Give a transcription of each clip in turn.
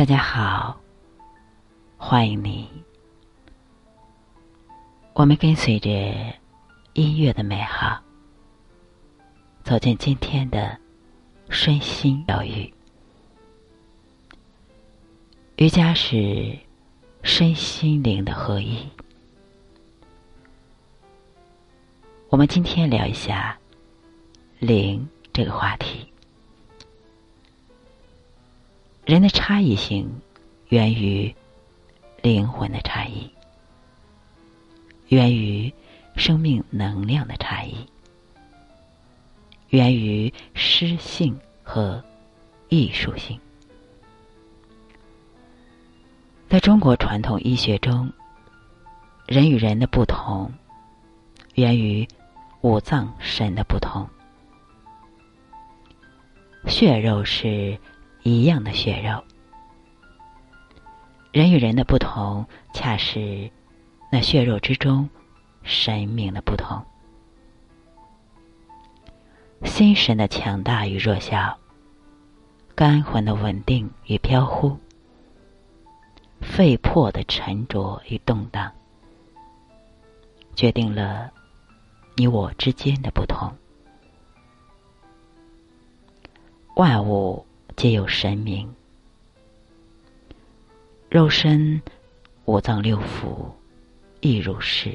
大家好，欢迎你。我们跟随着音乐的美好，走进今天的身心疗愈。瑜伽是身心灵的合一。我们今天聊一下灵这个话题。人的差异性源于灵魂的差异，源于生命能量的差异，源于诗性和艺术性。在中国传统医学中，人与人的不同源于五脏神的不同，血肉是。一样的血肉，人与人的不同，恰是那血肉之中神明的不同。心神的强大与弱小，肝魂的稳定与飘忽，肺魄的沉着与动荡，决定了你我之间的不同。万物。皆有神明，肉身五脏六腑亦如是。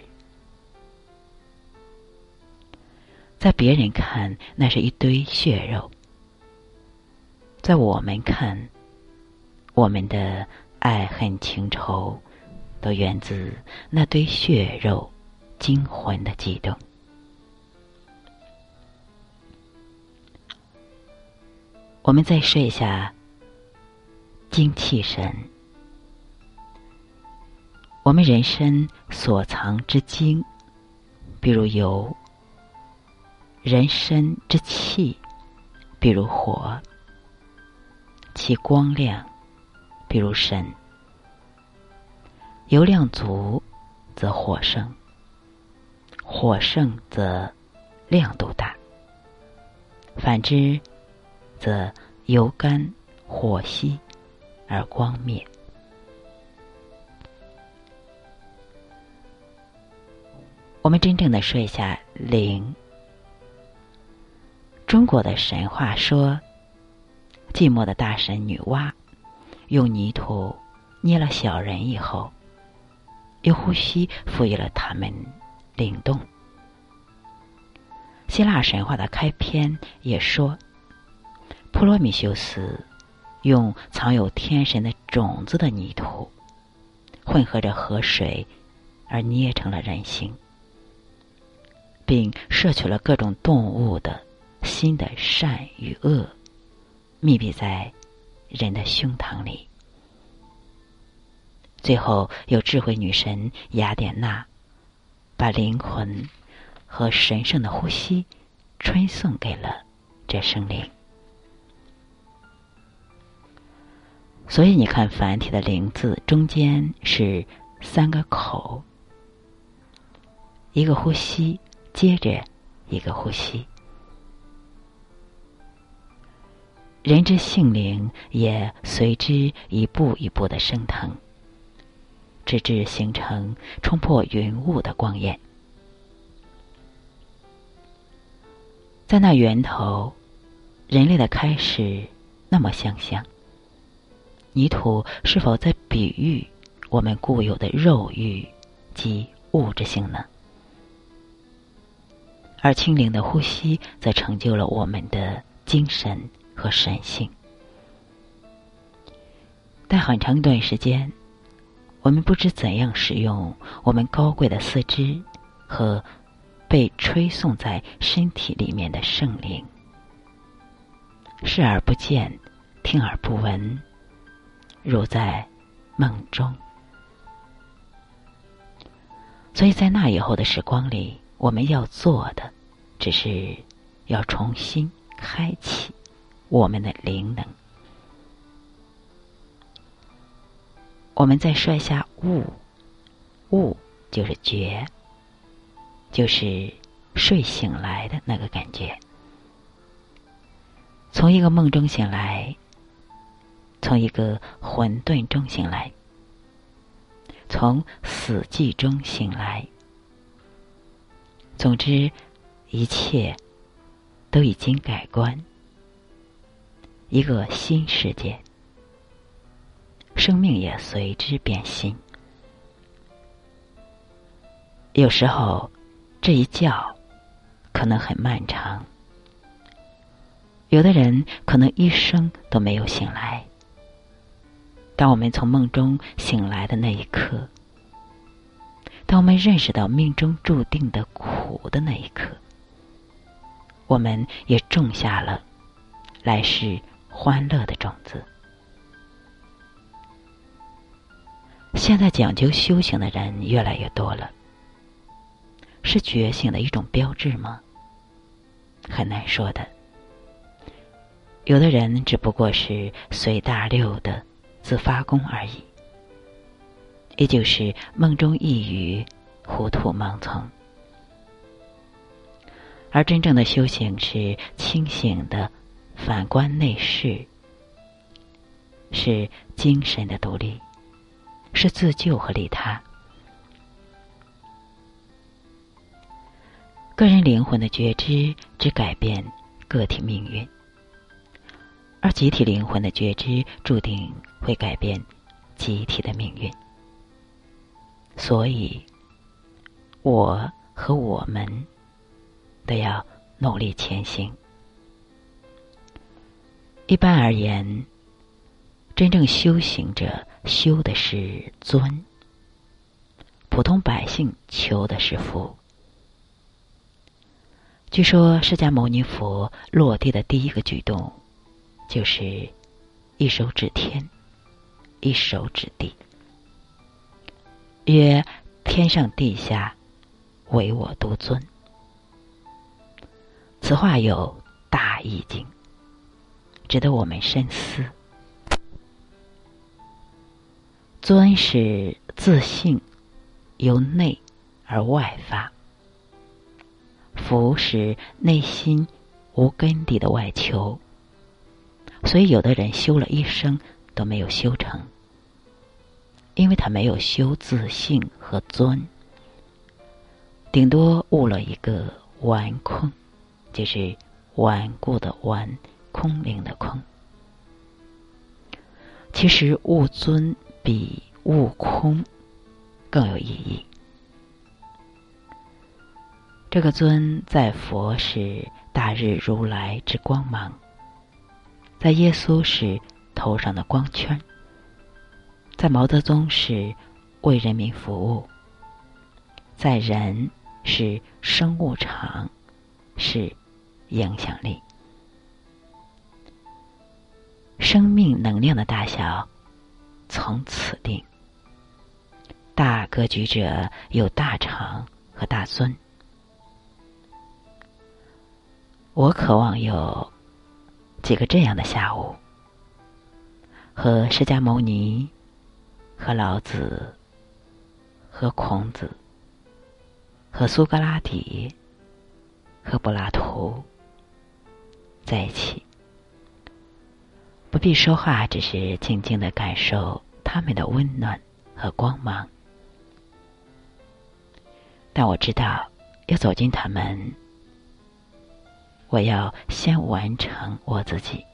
在别人看，那是一堆血肉；在我们看，我们的爱恨情仇，都源自那堆血肉精魂的悸动。我们再说一下精气神。我们人身所藏之精，比如油；人身之气，比如火；其光亮，比如神。油量足，则火盛；火盛，则亮度大。反之。则油干火熄而光灭。我们真正的说一下灵。中国的神话说，寂寞的大神女娲用泥土捏了小人以后，用呼吸赋予了他们灵动。希腊神话的开篇也说。普罗米修斯用藏有天神的种子的泥土，混合着河水，而捏成了人形，并摄取了各种动物的心的善与恶，密闭在人的胸膛里。最后，有智慧女神雅典娜，把灵魂和神圣的呼吸传送给了这生灵。所以你看，繁体的“灵”字中间是三个口，一个呼吸接着一个呼吸。人之性灵也随之一步一步的升腾，直至形成冲破云雾的光焰。在那源头，人类的开始那么相像。泥土是否在比喻我们固有的肉欲及物质性呢？而清灵的呼吸则成就了我们的精神和神性。但很长一段时间，我们不知怎样使用我们高贵的四肢和被吹送在身体里面的圣灵，视而不见，听而不闻。如在梦中，所以在那以后的时光里，我们要做的，只是要重新开启我们的灵能。我们再说一下悟，悟就是觉，就是睡醒来的那个感觉，从一个梦中醒来。从一个混沌中醒来，从死寂中醒来。总之，一切都已经改观，一个新世界，生命也随之变新。有时候，这一觉可能很漫长。有的人可能一生都没有醒来。当我们从梦中醒来的那一刻，当我们认识到命中注定的苦的那一刻，我们也种下了来世欢乐的种子。现在讲究修行的人越来越多了，是觉醒的一种标志吗？很难说的。有的人只不过是随大流的自发功而已，也就是梦中一语，糊涂盲从。而真正的修行是清醒的，反观内视，是精神的独立，是自救和利他。个人灵魂的觉知只改变个体命运。而集体灵魂的觉知注定会改变集体的命运，所以，我和我们都要努力前行。一般而言，真正修行者修的是尊，普通百姓求的是福。据说，释迦牟尼佛落地的第一个举动。就是一手指天，一手指地，曰：“天上地下，唯我独尊。”此话有大意境，值得我们深思。尊是自信，由内而外发；福是内心无根底的外求。所以，有的人修了一生都没有修成，因为他没有修自信和尊，顶多悟了一个顽空，就是顽固的顽，空灵的空。其实，悟尊比悟空更有意义。这个尊在佛是大日如来之光芒。在耶稣是头上的光圈，在毛泽东是为人民服务，在人是生物场，是影响力。生命能量的大小从此定。大格局者有大长和大尊。我渴望有。几个这样的下午，和释迦牟尼、和老子、和孔子、和苏格拉底、和柏拉图在一起，不必说话，只是静静的感受他们的温暖和光芒。但我知道，要走进他们。我要先完成我自己，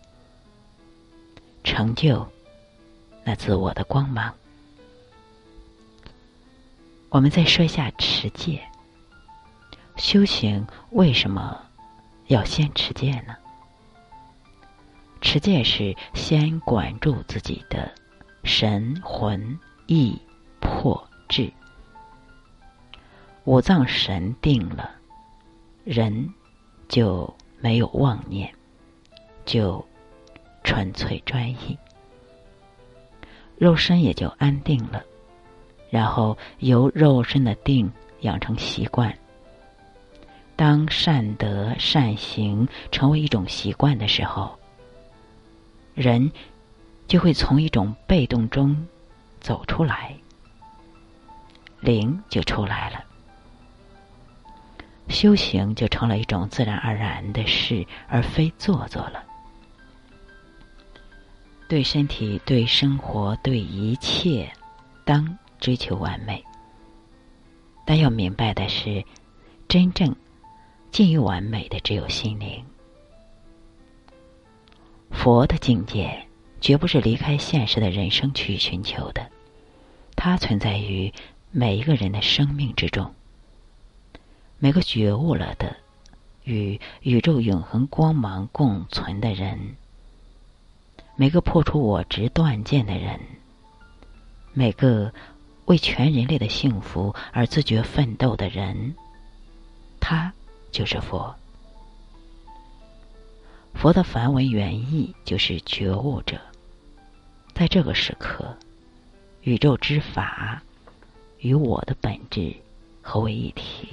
成就那自我的光芒。我们再说一下持戒。修行为什么要先持戒呢？持戒是先管住自己的神魂意魄志，五脏神定了，人就。没有妄念，就纯粹专一，肉身也就安定了。然后由肉身的定养成习惯。当善德善行成为一种习惯的时候，人就会从一种被动中走出来，灵就出来了。修行就成了一种自然而然的事，而非做作了。对身体、对生活、对一切，当追求完美。但要明白的是，真正近于完美的只有心灵。佛的境界绝不是离开现实的人生去寻求的，它存在于每一个人的生命之中。每个觉悟了的，与宇宙永恒光芒共存的人，每个破除我执断见的人，每个。为全人类的幸福而自觉奋斗的人，他就是佛。佛的梵文原意就是觉悟者。在这个时刻，宇宙之法与我的本质合为一体，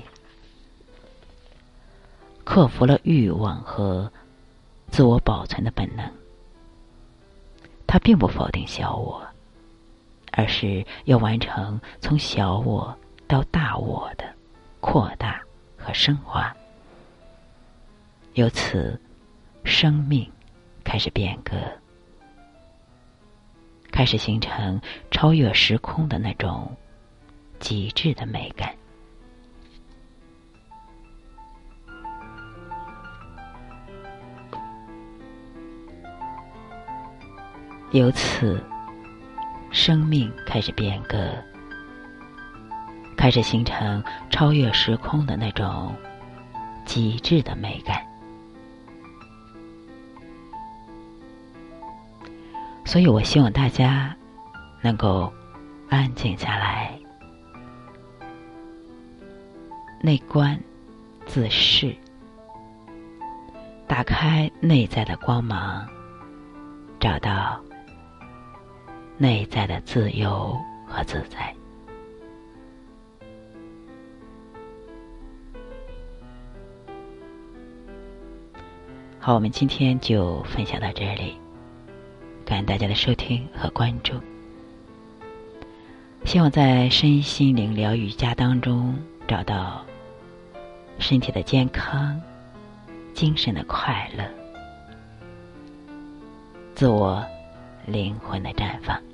克服了欲望和自我保存的本能。他并不否定小我。而是要完成从小我到大我的扩大和升华，由此，生命开始变革，开始形成超越时空的那种极致的美感，由此。生命开始变革，开始形成超越时空的那种极致的美感。所以我希望大家能够安静下来，内观自视，打开内在的光芒，找到。内在的自由和自在。好，我们今天就分享到这里，感谢大家的收听和关注。希望在身心灵疗愈家当中找到身体的健康、精神的快乐、自我灵魂的绽放。